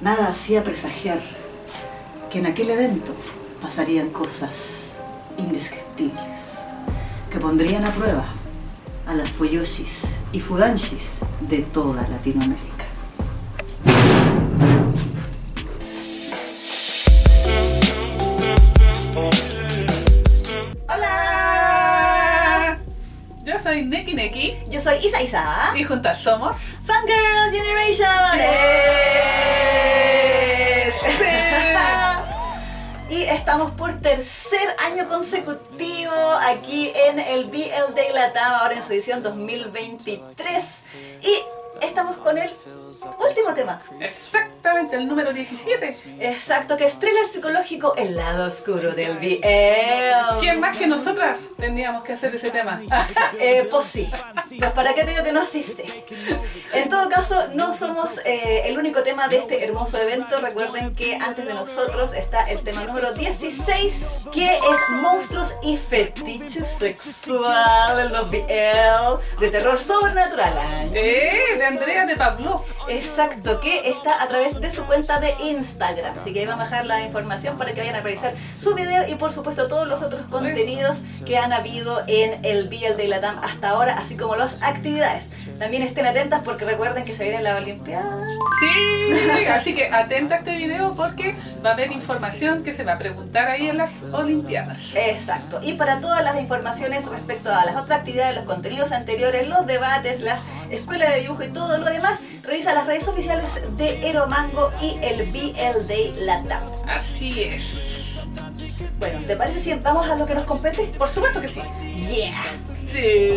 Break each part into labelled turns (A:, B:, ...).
A: Nada hacía presagiar que en aquel evento pasarían cosas indescriptibles que pondrían a prueba a las Fuyoshis y Fudanshis de toda Latinoamérica.
B: ¡Hola! Yo soy Neki Neki
A: Yo soy Isa Isa.
B: y juntas somos.
A: Fangirl Generation. Y estamos por tercer año consecutivo aquí en el BL Day Latam, ahora en su edición 2023. Y estamos con el último tema.
B: Exactamente el número 17.
A: Exacto, que es thriller psicológico El lado oscuro del BL.
B: ¿Quién más que nosotras tendríamos que hacer ese tema?
A: Eh, pues sí. Pues para qué te digo que no existe. En todo caso, no somos eh, el único tema de este hermoso evento. Recuerden que antes de nosotros está el tema número 16, que es monstruos y fetiches sexual en los BL de terror sobrenatural.
B: Eh, de Andrea de Pablo.
A: Exacto, que está a través de su cuenta de Instagram. Así que ahí vamos a dejar la información para que vayan a revisar su video y por supuesto todos los otros contenidos que han habido en el BL de Latam hasta ahora, así como las actividades. También estén atentas porque recuerden que se viene la Olimpiada.
B: Sí, así que atenta a este video porque va a haber información que se va a preguntar ahí en las Olimpiadas.
A: Exacto. Y para todas las informaciones respecto a las otras actividades, los contenidos anteriores, los debates, la escuela de dibujo y todo lo demás, revisa las redes oficiales de Eromango y el BL Day Latam.
B: Así es.
A: Bueno, ¿te parece si vamos a lo que nos compete?
B: Por supuesto que sí.
A: Yeah.
B: Sí.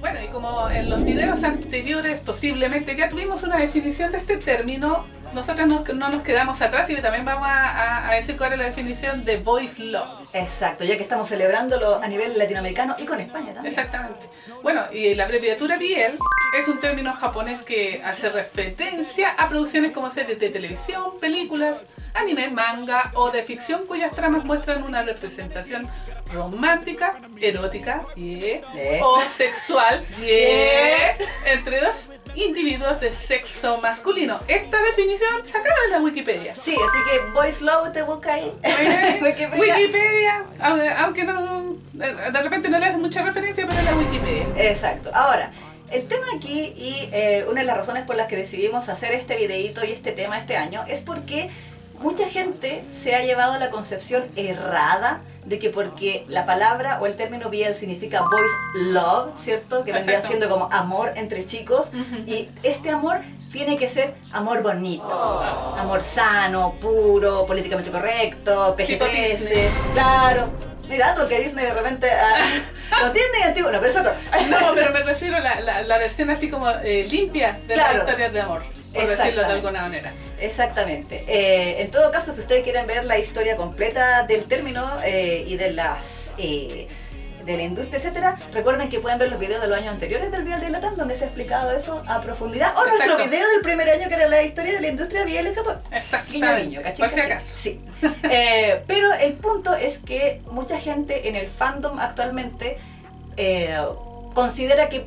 B: Bueno, y como en los videos anteriores posiblemente ya tuvimos una definición de este término, nosotros no, no nos quedamos atrás y también vamos a, a- a decir cuál es la definición de voice love.
A: Exacto, ya que estamos celebrándolo a nivel latinoamericano y con España también.
B: Exactamente. Bueno, y la abreviatura BL es un término japonés que hace referencia a producciones como series de televisión, películas, anime, manga o de ficción cuyas tramas muestran una representación romántica, erótica yeah,
A: Eh.
B: o sexual yeah, entre dos individuos de sexo masculino. Esta definición sacada de la Wikipedia.
A: Sí, así que Voice Low te busca ahí. Wikipedia.
B: Wikipedia, aunque- no, de repente no le hace mucha referencia, pero es la Wikipedia.
A: Exacto. Ahora, el tema aquí y eh, una de las razones por las que decidimos hacer este videíto y este tema este año es porque mucha gente se ha llevado a la concepción errada de que porque la palabra o el término BL significa boys love, ¿cierto? Que vendría siendo como amor entre chicos y este amor tiene que ser amor bonito,
B: Oh.
A: amor sano, puro, políticamente correcto,
B: Tipo
A: PG-13,
B: Disney.
A: claro. Mi dato que Disney de repente ah, los Disney antiguos, no, pero es otra cosa.
B: No, pero me refiero a la, la, la versión así como eh, limpia de
A: Claro.
B: las historias de amor, por decirlo de alguna manera.
A: Exactamente. Eh, en todo caso, si ustedes quieren ver la historia completa del término eh, y de las eh, de la industria, etcétera, recuerden que pueden ver los videos de los años anteriores del Vial de Latam, donde se ha explicado eso a profundidad. O nuestro
B: Exacto.
A: video del primer año, que era la historia de la industria Vial en Japón. Guiño,
B: Exactamente.
A: guiño, cachín,
B: por si
A: cachín.
B: acaso.
A: Sí. Eh, pero el punto es que mucha gente en el fandom actualmente considera que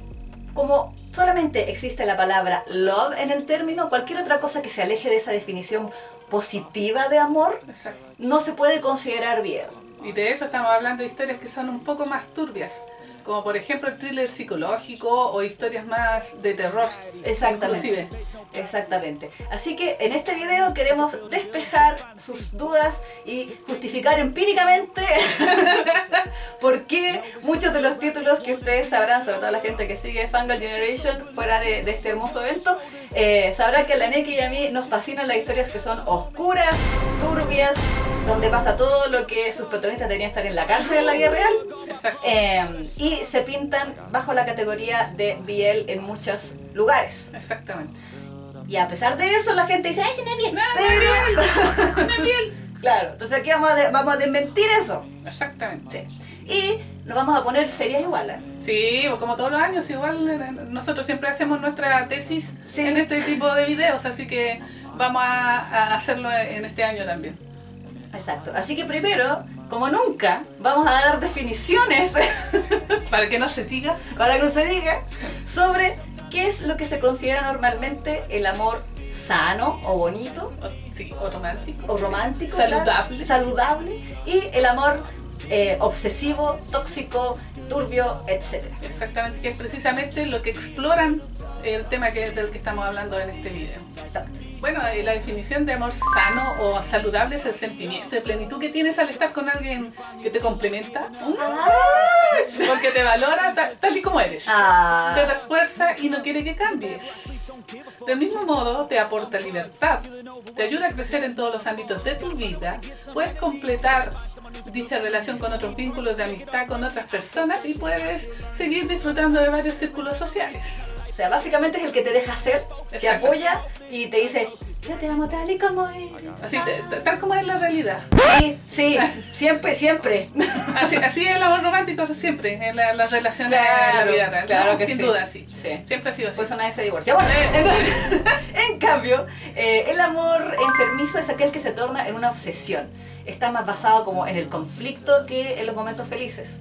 A: como solamente existe la palabra love en el término, cualquier otra cosa que se aleje de esa definición positiva de amor
B: Exacto.
A: no se puede considerar bien.
B: Y de eso estamos hablando de historias que son un poco más turbias, como por ejemplo el thriller psicológico o historias más de terror.
A: Exactamente.
B: Inclusive.
A: Exactamente. Así que en este video queremos despejar sus dudas y justificar empíricamente por qué muchos de los títulos que ustedes sabrán, sobre todo la gente que sigue Fangirl Generation fuera de, de este hermoso evento, eh, sabrán que a la Neki y a mí nos fascinan las historias que son oscuras, turbias, donde pasa todo lo que sus protagonistas deberían estar en la cárcel en la vida real.
B: Exacto.
A: Eh, y se pintan bajo la categoría de BL en muchos lugares.
B: Exactamente.
A: Y a pesar de eso, la gente dice, ¡ay, si no es bien!
B: No,
A: Pero-
B: Una piel.
A: Claro, entonces aquí vamos a, de- vamos a desmentir eso.
B: Exactamente.
A: Sí. Y nos vamos a poner serias igual, ¿eh?
B: Sí, pues como todos los años, igual eh, nosotros siempre hacemos nuestra tesis
A: Sí.
B: en este tipo de videos, así que vamos a, a hacerlo en este año también.
A: Exacto. Así que primero como nunca, vamos a dar definiciones
B: Para que no se diga.
A: para que no se diga sobre qué es lo que se considera normalmente el amor sano o bonito
B: O, sí, o romántico.
A: o romántico,
B: Saludable.
A: saludable y el amor eh, obsesivo, tóxico, turbio, etc.
B: Exactamente, que es precisamente lo que exploran el tema que, del que estamos hablando en este video.
A: Exacto.
B: Bueno, eh, la definición de amor sano o saludable es el sentimiento de plenitud que tienes al estar con alguien que te complementa, ¿Mm? porque te valora ta- tal y como eres.
A: Ah,
B: Te refuerza y no quiere que cambies. Del mismo modo, te aporta libertad, te ayuda a crecer en todos los ámbitos de tu vida, puedes completar dicha relación con otros vínculos de amistad con otras personas y puedes seguir disfrutando de varios círculos sociales.
A: O sea, básicamente es el que te deja ser, te apoya y te dice, yo te amo tal y como eres.
B: Así, tal como es la realidad.
A: Sí, sí, siempre, siempre.
B: Así, así es el amor romántico siempre, en la- las relaciones en la
A: Claro,
B: vida real.
A: claro que
B: Sin
A: sí.
B: duda, sí.
A: Sí.
B: Siempre ha sido así.
A: Por eso nadie se divorcia. Bueno, entonces, en cambio, eh, el amor enfermizo es aquel que se torna en una obsesión. Está más basado como en el conflicto que en los momentos felices.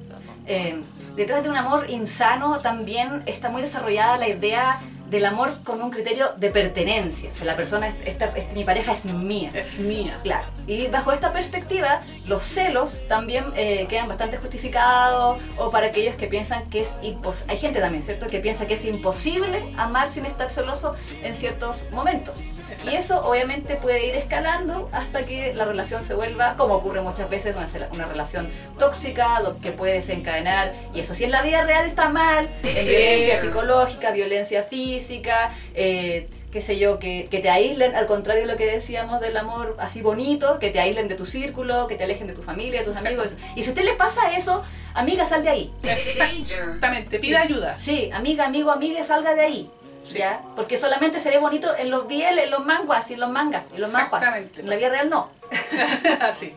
A: Eh, detrás de un amor insano también está muy desarrollada la idea del amor con un criterio de pertenencia. O sea, la persona, esta, esta- mi pareja es mía.
B: Es mía.
A: Claro. Y bajo esta perspectiva, los celos también eh, quedan bastante justificados o para aquellos que piensan que es imposible. Hay gente también, ¿cierto?, que piensa que es imposible amar sin estar celoso en ciertos momentos.
B: Exacto.
A: Y eso obviamente puede ir escalando hasta que la relación se vuelva, como ocurre muchas veces, una, una relación tóxica lo que puede desencadenar, y eso si en la vida real está mal, violencia psicológica, violencia física, eh, qué sé yo, que, que te aíslen, al contrario de lo que decíamos del amor así bonito, que te aíslen de tu círculo, que te alejen de tu familia, de tus
B: Exacto.
A: amigos. Y si a usted le pasa eso, amiga, sal de ahí.
B: Exactamente, pida
A: Sí.
B: ayuda.
A: Sí, amiga, amigo, amiga, salga de ahí.
B: Sí.
A: ¿Ya? Porque solamente se ve bonito en los BL, en los manguas y en los mangas en los manguas. En la vida real no.
B: Así.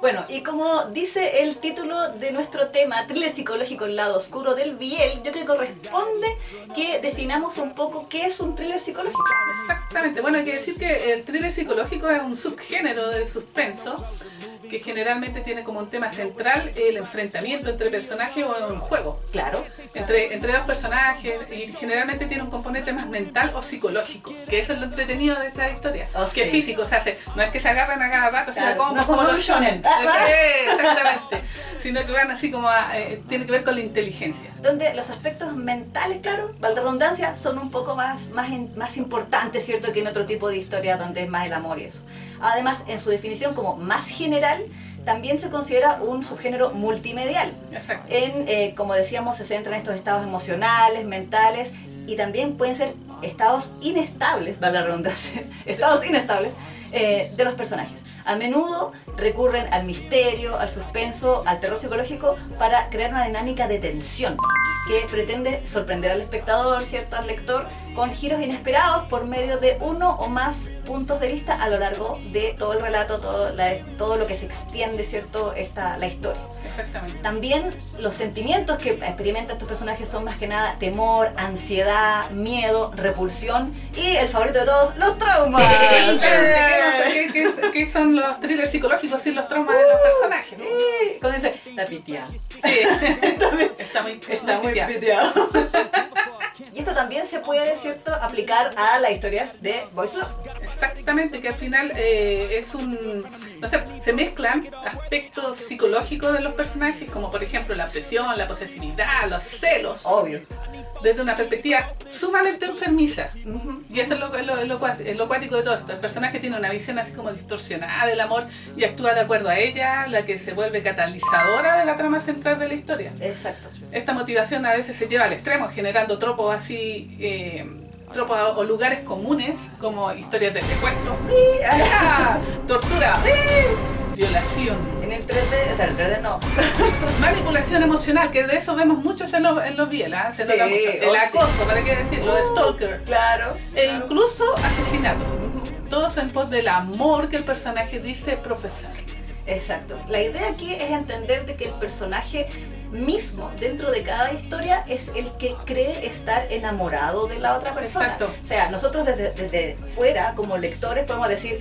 A: Bueno, y como dice el título de nuestro tema, thriller psicológico el lado oscuro del Biel, yo creo que corresponde que definamos un poco qué es un thriller psicológico.
B: Exactamente. Bueno, hay que decir que el thriller psicológico es un subgénero del suspenso que generalmente tiene como un tema central el enfrentamiento entre personajes o un juego.
A: Claro.
B: Entre, entre dos personajes y generalmente tiene un componente más mental o psicológico, que eso es lo entretenido de esta historia,
A: Oh,
B: que es
A: sí.
B: físico, o sea, se- no es que se agarran a cada rato, sino
A: Claro,
B: como,
A: no
B: como
A: como
B: los
A: shonen.
B: exactamente, sino que van así como a, eh, tiene que ver con la inteligencia.
A: Donde los aspectos mentales, claro, valga redundancia, son un poco más, más, in- más importantes, ¿cierto?, que en otro tipo de historia donde es más el amor y eso. Además, en su definición como más general, también se considera un subgénero multimedial.
B: Exacto.
A: En, eh, como decíamos, se centra en estos estados emocionales, mentales y también pueden ser estados inestables, valga la redundancia, estados inestables eh, de los personajes. A menudo recurren al misterio, al suspenso, al terror psicológico para crear una dinámica de tensión que pretende sorprender al espectador, ¿cierto? Al lector, con giros inesperados por medio de uno o más puntos de vista a lo largo de todo el relato, todo, la- todo lo que se extiende, ¿cierto? Esta, la historia.
B: Exactamente.
A: También los sentimientos que experimentan estos personajes son más que nada temor, ansiedad, miedo, repulsión y el favorito de todos, los traumas.
B: ¿Qué, qué- qué- qué son los thrillers psicológicos y los traumas de los personajes?
A: Sí, Cuando dice, está piteado.
B: Sí, está muy,
A: Está muy
B: piteado.
A: Y esto también se puede, ¿cierto?, aplicar a las historias de Boys Love.
B: Exactamente, que al final eh, es un... No sé, se mezclan aspectos psicológicos de los personajes, como por ejemplo la obsesión, la posesividad, los celos,
A: Obvio.
B: Desde una perspectiva sumamente enfermiza. Y eso es lo, lo, lo lo cuático de todo esto. El personaje tiene una visión así como distorsionada del amor y actúa de acuerdo a ella, la que se vuelve catalizadora de la trama central de la historia.
A: Exacto.
B: Esta motivación a veces se lleva al extremo, generando tropos así, eh, tropos o lugares comunes, como historias de secuestro, ¡Ah! tortura, violación,
A: En el 3D, o sea, el 3D no.
B: manipulación emocional, que de eso vemos muchos en los, en los bielas, se
A: Sí,
B: nota mucho. El
A: oh, sí.
B: acoso, ¿para qué decirlo? De stalker.
A: Claro.
B: E incluso asesinato. Todos en pos del amor que el personaje dice profesar.
A: Exacto. La idea aquí es entender de que el personaje mismo dentro de cada historia es el que cree estar enamorado de la otra persona.
B: Exacto.
A: O sea, nosotros desde, desde fuera, como lectores, podemos decir,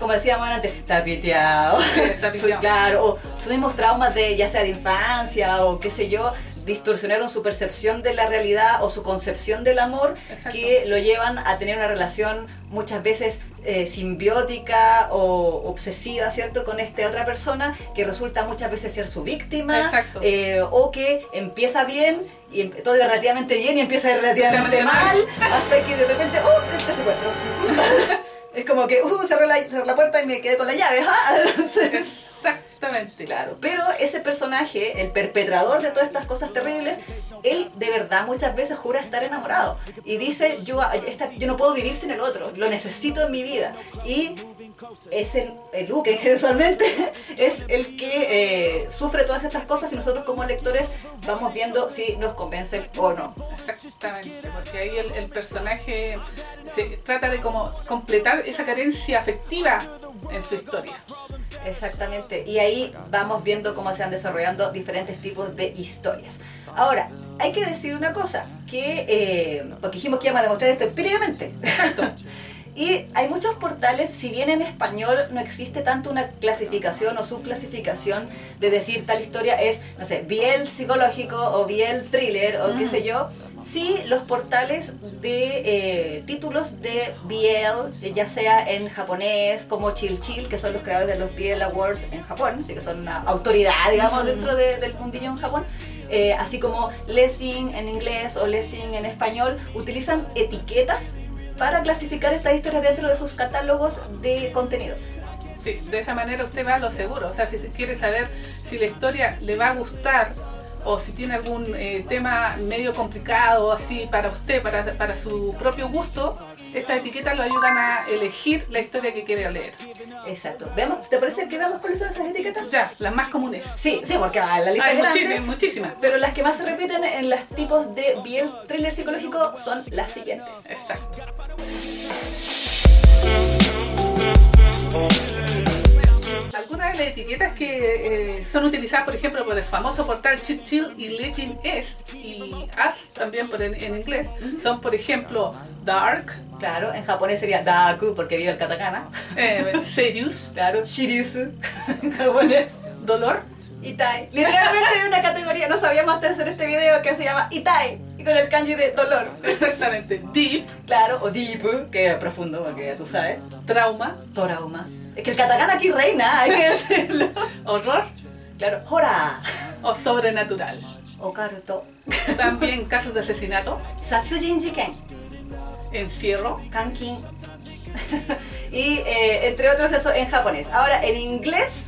A: como decíamos antes, está piteado.
B: Sí, está
A: Soy-
B: piteado.
A: claro, o tuvimos traumas de ya sea de infancia o qué sé yo, distorsionaron su percepción de la realidad o su concepción del amor
B: Exacto.
A: que lo llevan a tener una relación muchas veces eh, simbiótica o obsesiva, ¿cierto? Con esta otra persona que resulta muchas veces ser su víctima
B: Exacto.
A: eh, o que empieza bien y em- todo relativamente bien y empieza relativamente
B: Relativamente
A: mal hasta que de repente, ¡oh! Este secuestro. es como que, ¡uh! Cerré la, cerré la puerta y me quedé con la llave. ¡ah! Entonces,
B: Exactamente.
A: Claro, pero ese personaje, el perpetrador de todas estas cosas terribles, él de verdad muchas veces jura estar enamorado y dice, yo, yo no puedo vivir sin el otro, lo necesito en mi vida. Y es el, el Luke, que usualmente es el que eh, sufre todas estas cosas y nosotros como lectores vamos viendo si nos convencen o no.
B: Exactamente, porque ahí el, el personaje se trata de como completar esa carencia afectiva en su historia.
A: Exactamente, y ahí vamos viendo cómo se van desarrollando diferentes tipos de historias. Ahora, hay que decir una cosa, que eh, porque dijimos que íbamos a demostrar esto empíricamente. Y hay muchos portales, si bien en español no existe tanto una clasificación o subclasificación de decir tal historia es, no sé, biel psicológico o biel thriller o qué
B: Mm.
A: sé yo, sí los portales de eh, títulos de biel, eh, ya sea en japonés como Chill Chill, que son los creadores de los Biel Awards en Japón, así que son una autoridad, digamos,
B: Mm.
A: dentro de- del mundillo en Japón. eh, así como Lessing en inglés o Lessing en español, utilizan etiquetas para clasificar estas historias dentro de sus catálogos de contenido.
B: Sí, de esa manera usted va a lo seguro. O sea, si quiere saber si la historia le va a gustar o si tiene algún eh, tema medio complicado así para usted, para, para su propio gusto, estas etiquetas lo ayudan a elegir la historia que quiere leer.
A: Exacto. ¿Veamos? ¿Te parece que veamos cuáles son esas etiquetas?
B: Ya, las más comunes.
A: Sí, sí, porque ah, la lista
B: Hay muchísimas, muchísimas.
A: pero las que más se repiten en los tipos de biel thriller psicológico son las siguientes.
B: Exacto. Algunas de las etiquetas que eh, son utilizadas, por ejemplo, por el famoso portal Chill Chill y Legend S y As también por en, en inglés, son, por ejemplo, Dark,
A: Claro, en japonés sería Daku porque vive el katakana.
B: eh, Serious,
A: Claro, Shiriusu en japonés.
B: Dolor,
A: Itai. Literalmente hay una categoría, no sabíamos hasta hacer este video que se llama Itai. Y con el kanji de dolor.
B: exactamente, Deep,
A: Claro, o Deep, que es profundo, porque ya tú sabes.
B: Trauma,
A: Torauma. Es que el katakana aquí reina, hay que decirlo.
B: Horror
A: Claro, Hora.
B: o Sobrenatural.
A: Okaruto.
B: También casos de asesinato,
A: Satsujin Jiken.
B: Encierro,
A: Kankin. y eh, entre otros eso en japonés. Ahora, en inglés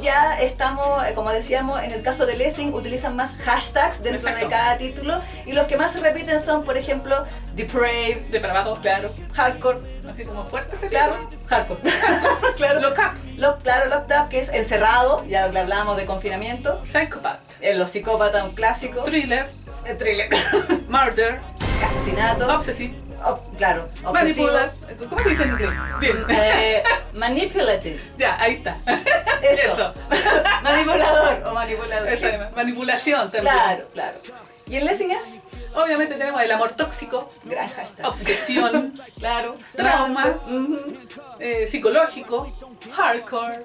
A: ya estamos, eh, como decíamos, en el caso de Lessing, utilizan más hashtags dentro
B: Exacto.
A: de cada título. Y los que más se repiten son, por ejemplo, Depraved,
B: Depravado,
A: claro, Hardcore,
B: así como fuerte ese
A: claro. Hardcore, claro,
B: Lock Up,
A: Lock- claro, Locked Up, que es encerrado, ya le hablábamos de confinamiento.
B: Psychopath,
A: En Los Psicópatas, un clásico.
B: Thriller,
A: El thriller.
B: Murder,
A: Asesinato.
B: Obsessive,
A: Ob- claro, obsesivo.
B: ¿Cómo se dice en inglés? Bien.
A: Eh, manipulative.
B: ya, ahí está.
A: Eso.
B: Eso.
A: Manipulador o manipulador.
B: Eso es, manipulación también.
A: Claro, claro. ¿Y en Lessing es?
B: Obviamente tenemos el amor tóxico,
A: Gran hashtag.
B: obsesión,
A: Claro.
B: Trauma. Eh, psicológico, hardcore,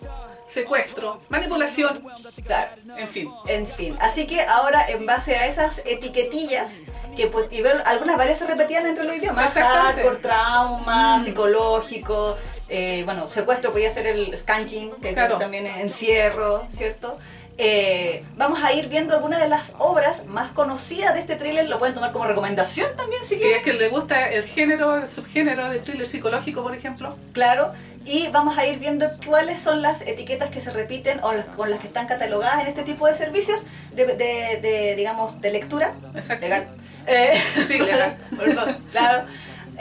B: secuestro, manipulación,
A: Claro.
B: en fin.
A: En fin. Así que ahora, en base a esas etiquetillas, que pues, y ver, algunas varias se repetían entre los idiomas. Hardcore, trauma,
B: Mm.
A: psicológico. eh, bueno, secuestro podía ser el skanking, que
B: Claro.
A: también es encierro, ¿cierto? Eh, vamos a ir viendo algunas de las obras más conocidas de este thriller. Lo pueden tomar como recomendación también, si
B: Si
A: quieren.
B: es que le gusta el género, el subgénero de thriller psicológico, por ejemplo.
A: Claro, y vamos a ir viendo cuáles son las etiquetas que se repiten o las, con las que están catalogadas en este tipo de servicios de, de- de, digamos, de lectura.
B: Exacto.
A: Legal. Eh,
B: Sí, legal.
A: perdón, claro.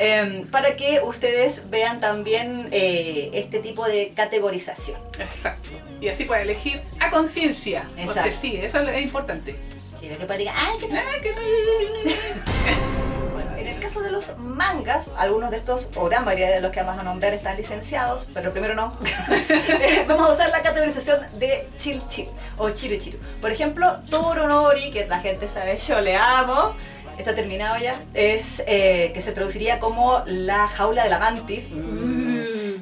A: Em, para que ustedes vean también eh, este tipo de categorización.
B: Exacto. Y así puede elegir a conciencia. Porque sí, eso es importante.
A: Quiero que para diga, ay, que
B: Ah, que no-
A: Bueno, en el caso de los mangas, algunos de estos, o gran mayoría de los que vamos a nombrar, están licenciados, pero primero no. Vamos a usar la categorización de chill chill o chiru chiru. Por ejemplo, Toronori, que la gente sabe, yo le amo. Está terminado ya. Es eh, que se traduciría como la jaula de la mantis.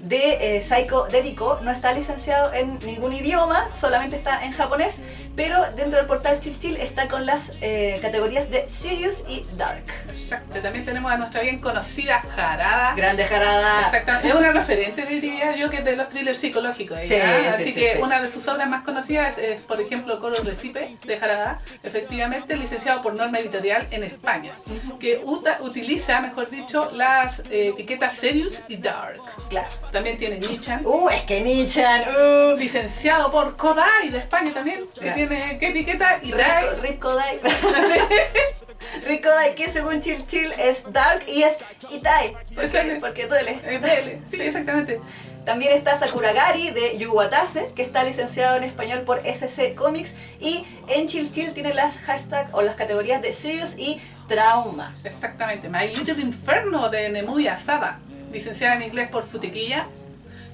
A: De eh, Saiko Deriko no está licenciado en ningún idioma, solamente está en japonés, pero dentro del portal Chill Chill está con las eh, categorías de Serious y Dark.
B: Exacto, también tenemos a nuestra bien conocida Jarada.
A: Grande Jarada.
B: Exactamente, es una referente diría yo que es de los thrillers psicológicos.
A: Sí, sí,
B: Así
A: sí,
B: que
A: sí.
B: una de sus obras más conocidas es, por ejemplo, Color Recipe de Jarada, efectivamente licenciado por Norma Editorial en España, que uta- utiliza, mejor dicho, las eh, etiquetas Serious y Dark.
A: Claro.
B: También tiene Nichan,
A: Uh, es que Nichan. Uh.
B: licenciado por Kodai de España también, que tiene, ¿qué etiqueta? Y
A: Rip, Rip Kodai. Rip Kodai, que según Chill Chill es Dark y es Itai. Porque, porque duele.
B: Eh, dele. Sí, exactamente.
A: También está Sakuragari de Yuwatase, que está licenciado en español por SC Comics. Y en Chill Chill tiene las hashtags o las categorías de Serious y Trauma.
B: Exactamente. My Little Inferno de Nemuya Asada, licenciada en inglés por Futequilla,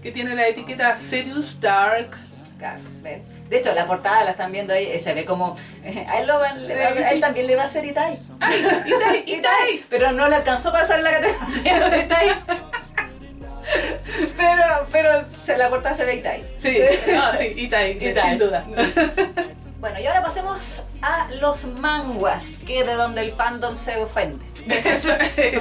B: que tiene la etiqueta Serious Dark.
A: De hecho, la portada la están viendo ahí, eh, se ve como. eh, a él, lo va-
B: Eh,
A: a él también le va a hacer Itai.
B: ¡Ay! ¡Itai! ¡Itai!
A: Pero no le alcanzó para estar en la categoría de Itai. Pero, pero se- la portada se ve Itai.
B: Sí, no, sí, Itai,
A: Itai.
B: sin duda.
A: Bueno, y ahora pasemos a los manguas, que es de donde el fandom se ofende.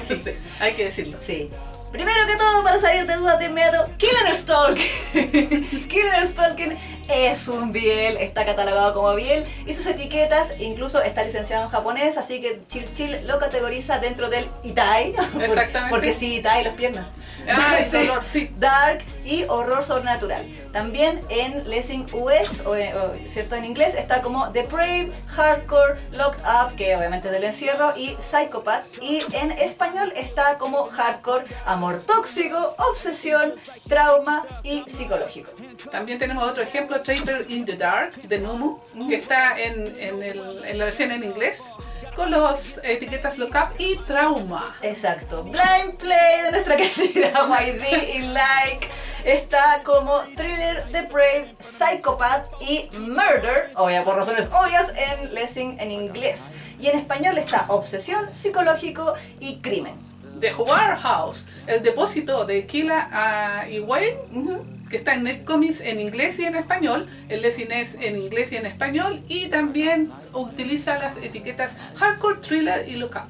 B: Sí, sí, hay que decirlo.
A: Sí. Primero que todo, para salir de dudas de inmediato, Killer Stalking. Killer Stalking es un biel, está catalogado como biel y sus etiquetas, incluso está licenciado en japonés, así que Chill Chill lo categoriza dentro del Itai. por-
B: Exactamente.
A: Porque sí, Itai, las piernas.
B: Ay,
A: Sí.
B: dolor, sí.
A: Dark y horror sobrenatural. También en Lessing US, o, eh, o, cierto en inglés, está como Depraved, Hardcore, Locked Up, que obviamente es del encierro, y Psychopath. Y en español está como Hardcore, Amor Tóxico, Obsesión, Trauma y Psicológico.
B: También tenemos otro ejemplo, Traper in the Dark de Numu, que está en, en, el- en la versión en inglés con las etiquetas Lookup y Trauma.
A: Exacto. Blind Play de nuestra querida YD y Like está como Thriller, Depraved, Psychopath y Murder, obvia por razones obvias, en Lessing en inglés. Y en español está Obsesión, Psicológico y Crimen.
B: The Warehouse, el depósito de Kila ah, y Wayne,
A: Ujú.
B: Que está en Netcomics en inglés y en español, el Lessing es en inglés y en español, y también utiliza las etiquetas Hardcore, Thriller y Lookup.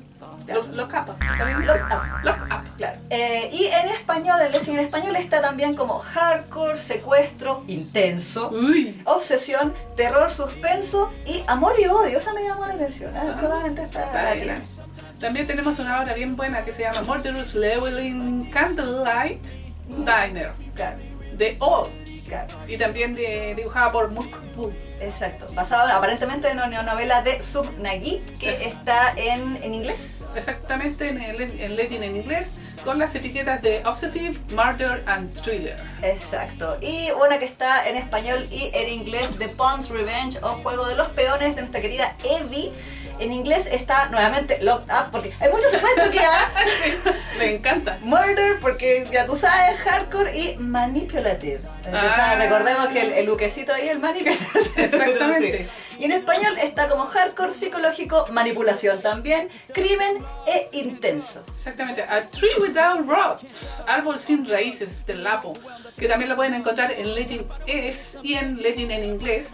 A: Ya.
B: Lo- Lookup, ¿está bien?
A: Locked Up. Claro. Eh, y en español, el en español está también como Hardcore, Secuestro, Intenso.
B: Uy,
A: Obsesión, terror, suspenso y amor y odio. Esa me llamó la atención. ¿eh? Solamente está
B: está bien.
A: tiene.
B: También tenemos una obra bien buena que se llama Murderous Leveling Candlelight Diner
A: Claro,
B: de
A: claro.
B: y también de, dibujada por Mook Boo.
A: Exacto. Basado aparentemente en una novela de Sub Nagi que
B: Es-
A: está en, en inglés.
B: Exactamente en, el, en Legend en inglés con las etiquetas de Obsessive, Murder and Thriller.
A: Exacto. Y una que está en español y en inglés, The Pawn's Revenge o Juego de los Peones de nuestra querida Evie. En inglés está nuevamente Locked Up porque hay muchos secuestros que ya.
B: Me encanta.
A: Murder, porque ya tú sabes, hardcore y manipulative. Entonces,
B: Ah.
A: Recordemos que el, el luquecito ahí, el manipulative.
B: Exactamente.
A: Sí. Y en español está como hardcore psicológico, manipulación también, crimen e intenso.
B: Exactamente. A Tree Without Roots, árbol sin raíces del Lapo, que también lo pueden encontrar en Legend es y en Legend en inglés,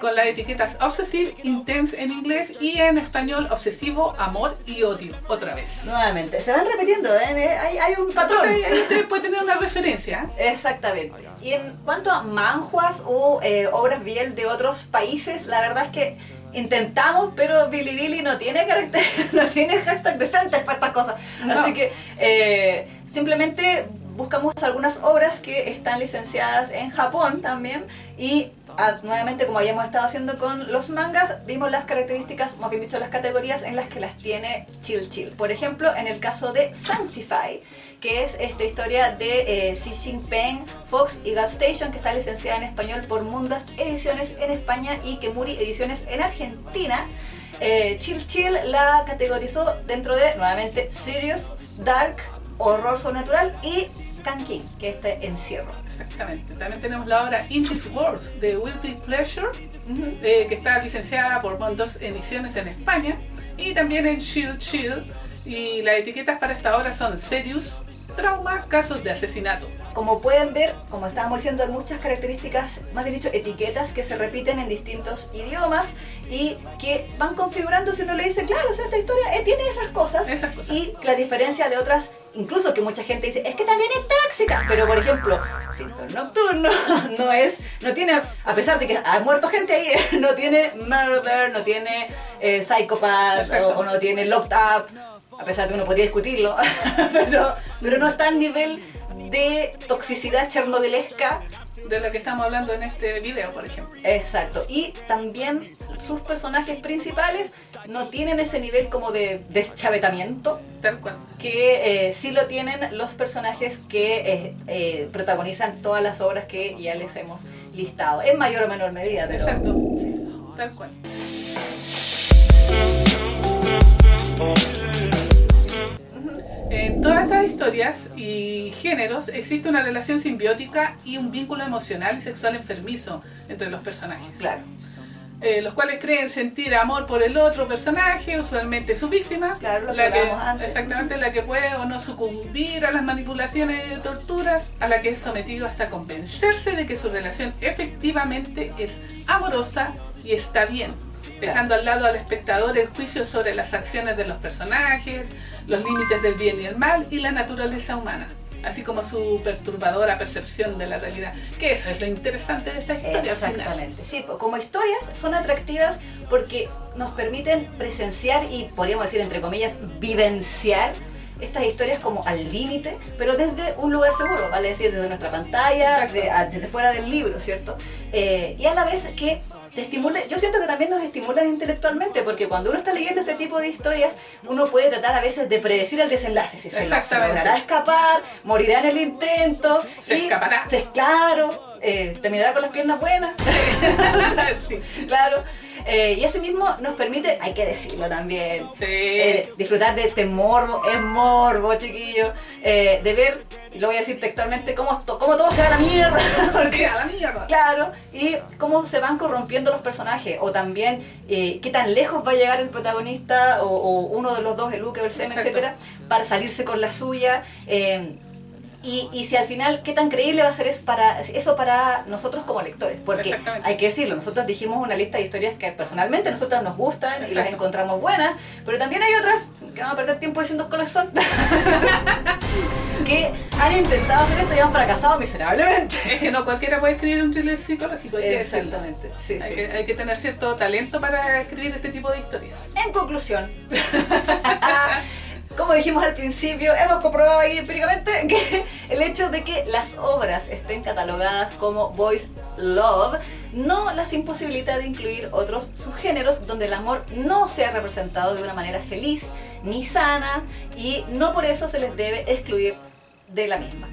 B: con las etiquetas Obsessive, Intense en inglés y en español Obsesivo, Amor y Odio, otra vez.
A: Nuevamente, se van repitiendo, ¿eh? hay, hay un patrón.
B: Entonces ahí usted puede tener una referencia.
A: Exactamente. Y en cuanto a manjuas o eh, obras biel de otros países, la verdad es que intentamos, pero Bilibili no tiene carácter, no tiene hashtag decentes para estas cosas.
B: No.
A: Así que eh, simplemente buscamos algunas obras que están licenciadas en Japón también y ah, nuevamente como habíamos estado haciendo con los mangas, vimos las características, más bien dicho las categorías en las que las tiene Chill Chill. Por ejemplo, en el caso de Sanctify, que es esta historia de eh, Xi Jinping, Fox y God Station, que está licenciada en español por Mundas Ediciones en España y Kemuri Ediciones en Argentina. eh, Chill Chill la categorizó dentro de, nuevamente, Serious, Dark, Horror Sobrenatural y King, que es este encierro.
B: Exactamente. También tenemos la obra In This Words de Guilty Pleasure, eh, que está licenciada por dos ediciones en España, y también en Chill Chill. Y las etiquetas para esta obra son Serious, Trauma, Casos de Asesinato.
A: Como pueden ver, como estábamos diciendo, hay muchas características, más bien dicho, etiquetas que se repiten en distintos idiomas y que van configurando si uno le dice, claro, o sea, esta historia eh, tiene esas cosas.
B: Esas cosas.
A: Y la diferencia de otras, incluso que mucha gente dice, es que también es tóxica. Pero, por ejemplo, Pintor Nocturno no es, no tiene, a pesar de que ha muerto gente ahí, no tiene murder, no tiene eh, psychopath o, no tiene locked up. A pesar de que uno podría discutirlo, pero, pero no está al nivel de toxicidad chernobylesca.
B: De la que estamos hablando en este video, por ejemplo.
A: Exacto. Y también sus personajes principales no tienen ese nivel como de deschavetamiento
B: Tal cual.
A: que eh, sí lo tienen los personajes que eh, eh, protagonizan todas las obras que ya les hemos listado. En mayor o menor medida, pero...
B: Exacto. Tal cual. En todas estas historias y géneros existe una relación simbiótica y un vínculo emocional y sexual enfermizo entre los personajes.
A: Claro.
B: Eh, los cuales creen sentir amor por el otro personaje, usualmente su víctima,
A: Claro,
B: la que,
A: antes.
B: exactamente la que puede o no sucumbir a las manipulaciones y torturas, a la que es sometido hasta convencerse de que su relación efectivamente es amorosa y está bien, dejando al lado al espectador el juicio sobre las acciones de los personajes, los límites del bien y el mal y la naturaleza humana, así como su perturbadora percepción de la realidad, que eso es lo interesante de esta historia. al final.
A: Exactamente, sí, como historias son atractivas porque nos permiten presenciar y podríamos decir entre comillas vivenciar estas historias como al límite, pero desde un lugar seguro, vale decir, desde nuestra pantalla,
B: Exacto.
A: de- a- desde fuera del libro, ¿cierto? Eh, y a la vez que te estimula, yo siento que también nos estimulan intelectualmente, porque cuando uno está leyendo este tipo de historias, uno puede tratar a veces de predecir el desenlace, si se, logrará escapar, morirá en el intento,
B: Se
A: y
B: escapará.
A: se- claro, eh, terminará con las piernas buenas.
B: Sí.
A: claro. Eh, y ese mismo nos permite, hay que decirlo también,
B: Sí.
A: eh, disfrutar de este morbo, es morbo, chiquillo, eh, de ver, y lo voy a decir textualmente, cómo, cómo todo se va a la mierda. porque-
B: Sí, a la mierda.
A: Claro, y cómo se van corrompiendo los personajes, o también qué tan lejos va a llegar el protagonista, o, o uno de los dos, el Luke o el Sem, etcétera, para salirse con la suya. eh, y, y si al final, qué tan creíble va a ser eso para, eso para nosotros como lectores. Porque hay que decirlo, nosotros dijimos una lista de historias que personalmente a nosotros nos gustan y las encontramos buenas, pero también hay otras que no vamos a perder tiempo diciendo cuáles son, que han intentado hacer esto y han fracasado miserablemente.
B: Es que no cualquiera puede escribir un thriller psicológico, hay que decirlo.
A: Exactamente, sí,
B: Hay,
A: sí.
B: que, hay que tener cierto talento para escribir este tipo de historias.
A: En conclusión, como dijimos al principio, hemos comprobado ahí empíricamente que el hecho de que las obras estén catalogadas como Boys Love no las imposibilita de incluir otros subgéneros donde el amor no sea representado de una manera feliz ni sana y no por eso se les debe excluir de la misma.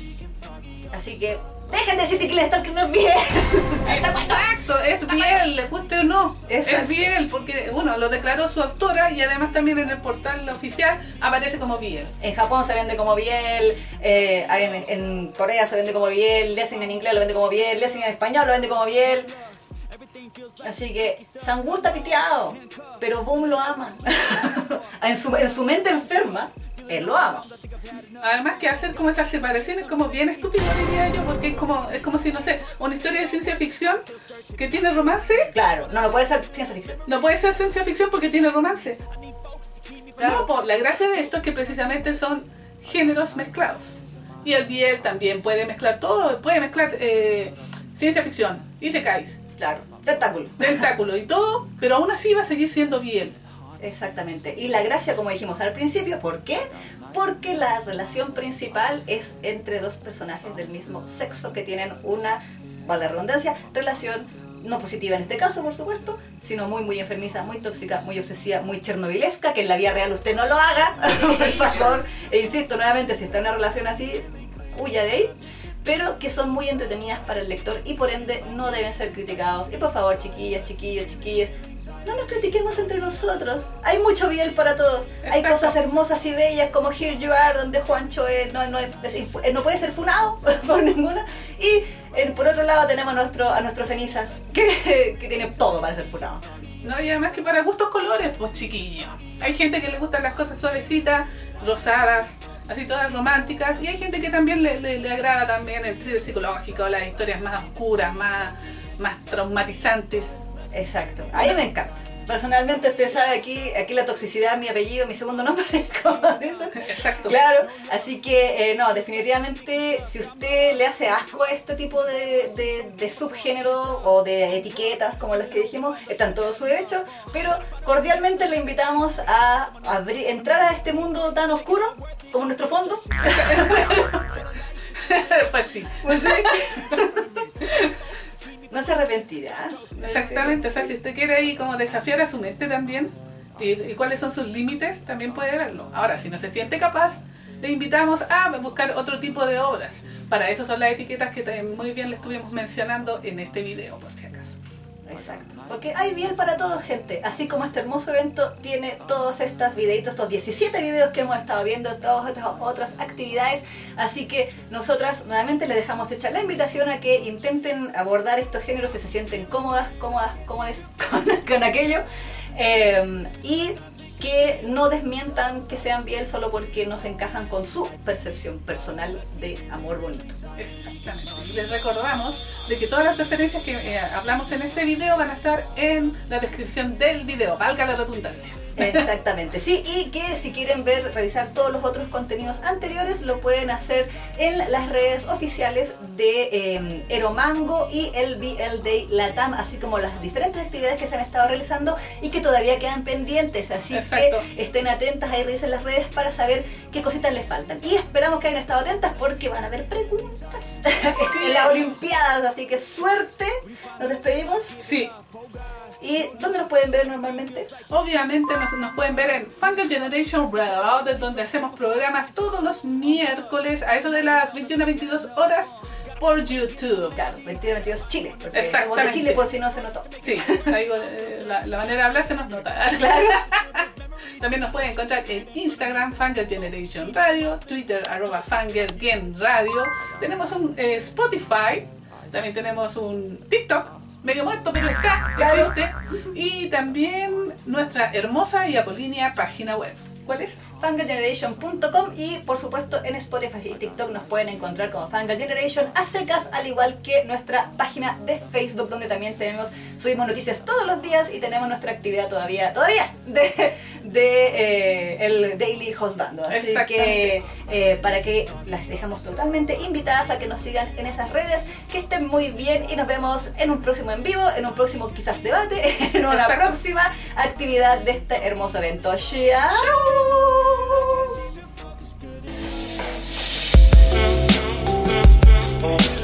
A: Así que dejen de decir que Killing Stalker no es bien.
B: Exacto, es Biel, le guste o no.
A: Exacto.
B: Es Biel, porque bueno, lo declaró su autora y además también en el portal oficial aparece como Biel.
A: En Japón se vende como Biel, eh, en, en Corea se vende como Biel, Lessing en inglés lo vende como Biel, Lessing en español lo vende como Biel. Así que Sangu está piteado, pero Boom lo ama. en, su, en su mente enferma, él lo ama.
B: Además que hacer como esas separaciones como bien estúpido diría yo, porque es como, es como si, no sé, una historia de ciencia ficción que tiene romance,
A: Claro, no, no puede ser ciencia ficción.
B: no puede ser ciencia ficción porque tiene romance. No, pues la gracia de esto es que precisamente son géneros mezclados. Y el Biel también puede mezclar todo, puede mezclar eh, ciencia ficción, isekais,
A: Claro, tentáculo.
B: tentáculo y todo, pero aún así va a seguir siendo Biel.
A: Exactamente. Y la gracia, como dijimos al principio, ¿por qué? Porque la relación principal es entre dos personajes del mismo sexo que tienen una, vale la redundancia, relación no positiva en este caso, por supuesto, sino muy, muy enfermiza, muy tóxica, muy obsesiva, muy chernobilesca, que en la vida real usted no lo haga, por favor. E insisto, nuevamente, si está en una relación así, huya de ahí. Pero que son muy entretenidas para el lector y por ende no deben ser criticados. Y por favor, chiquillas, chiquillos, chiquillas, no nos critiquemos entre nosotros. Hay mucho bien para todos. Hay cosas hermosas y bellas como Here You Are, donde Juancho es- no, no, es- es no puede ser funado por ninguna. Y eh, por otro lado tenemos a, nuestro, a nuestros cenizas, que, que tiene todo para ser funado.
B: No, y además que para gustos colores, pues chiquillo. Hay gente que le gustan las cosas suavecitas, rosadas, así todas románticas, y hay gente que también le, le- le agrada también el thriller psicológico, las historias más oscuras, más, más traumatizantes.
A: Exacto. A mí me encanta. Personalmente, usted sabe aquí, aquí la toxicidad, mi apellido, mi segundo nombre, como dicen.
B: Exacto.
A: Claro, así que eh, no, definitivamente si usted le hace asco a este tipo de, de- de subgénero o de etiquetas como las que dijimos, está en todo su derecho, pero cordialmente le invitamos a abrir- entrar a este mundo tan oscuro como nuestro fondo.
B: pues sí.
A: Pues sí. No se arrepentirá.
B: Exactamente, o sea, si usted quiere ahí como desafiar a su mente también y, y cuáles son sus límites, también puede verlo. Ahora, si no se siente capaz, le invitamos a buscar otro tipo de obras. Para eso son las etiquetas que muy bien le estuvimos mencionando en este video, por si acaso.
A: Exacto. Porque hay bien para todos, gente. Así como este hermoso evento tiene todos estos videitos, estos 17 videos que hemos estado viendo, todas estas otras actividades. Así que nosotras nuevamente les dejamos hecha la invitación a que intenten abordar estos géneros si se sienten cómodas, cómodas, cómodas con, con aquello. Eh, y que no desmientan que sean bien solo porque no se encajan con su percepción personal de amor bonito.
B: Exactamente. Les recordamos de que todas las referencias que eh, hablamos en este video van a estar en la descripción del video, valga la redundancia.
A: Exactamente, sí, y que si quieren ver, revisar todos los otros contenidos anteriores, lo pueden hacer en las redes oficiales de eh, Eromango y el BL Day Latam, así como las diferentes actividades que se han estado realizando y que todavía quedan pendientes. Así
B: Exacto.
A: que estén atentas ahí, revisen las redes para saber qué cositas les faltan. Y esperamos que hayan estado atentas porque van a haber preguntas en las Olimpiadas, así que suerte. Nos despedimos.
B: Sí,
A: ¿Y dónde nos pueden ver normalmente?
B: Obviamente nos, nos pueden ver en Fangirl Generation Radio, donde hacemos programas todos los miércoles a eso de las 21 a 22 horas por YouTube.
A: Claro, 21 22 Chile, porque somos de
B: Exactamente.
A: Chile por si no se notó.
B: Sí, eh, la, la manera de hablar se nos nota. También nos pueden encontrar en Instagram, Fangirl Generation Radio, Twitter, arroba Fangirl Gen Radio. Tenemos un eh, Spotify, también tenemos un TikTok, medio muerto, pero está, existe. Y también nuestra hermosa y apolínea página web. ¿Cuál es?
A: fangirlgeneration.com y por supuesto en Spotify y TikTok nos pueden encontrar como Fangirl Generation a secas, al igual que nuestra página de Facebook donde también tenemos, subimos noticias todos los días y tenemos nuestra actividad todavía, todavía, de, de eh, el Daily Hostbando. Así que eh, para que las dejamos totalmente invitadas a que nos sigan en esas redes, que estén muy bien y nos vemos en un próximo en vivo, en un próximo quizás debate, en una
B: Exacto.
A: próxima actividad de este hermoso evento. ¡Chao! Oh.